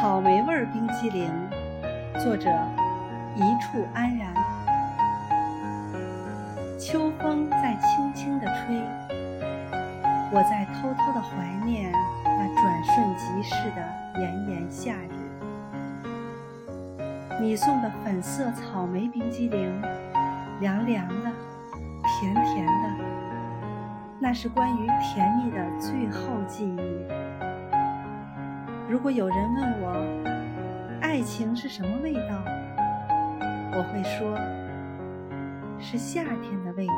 草莓味冰激凌，作者一处安然。秋风在轻轻地吹，我在偷偷地怀念那转瞬即逝的炎炎夏日。你送的粉色草莓冰激凌，凉凉的，甜甜的，那是关于甜蜜的最后记忆。如果有人问我，爱情是什么味道，我会说，是夏天的味道。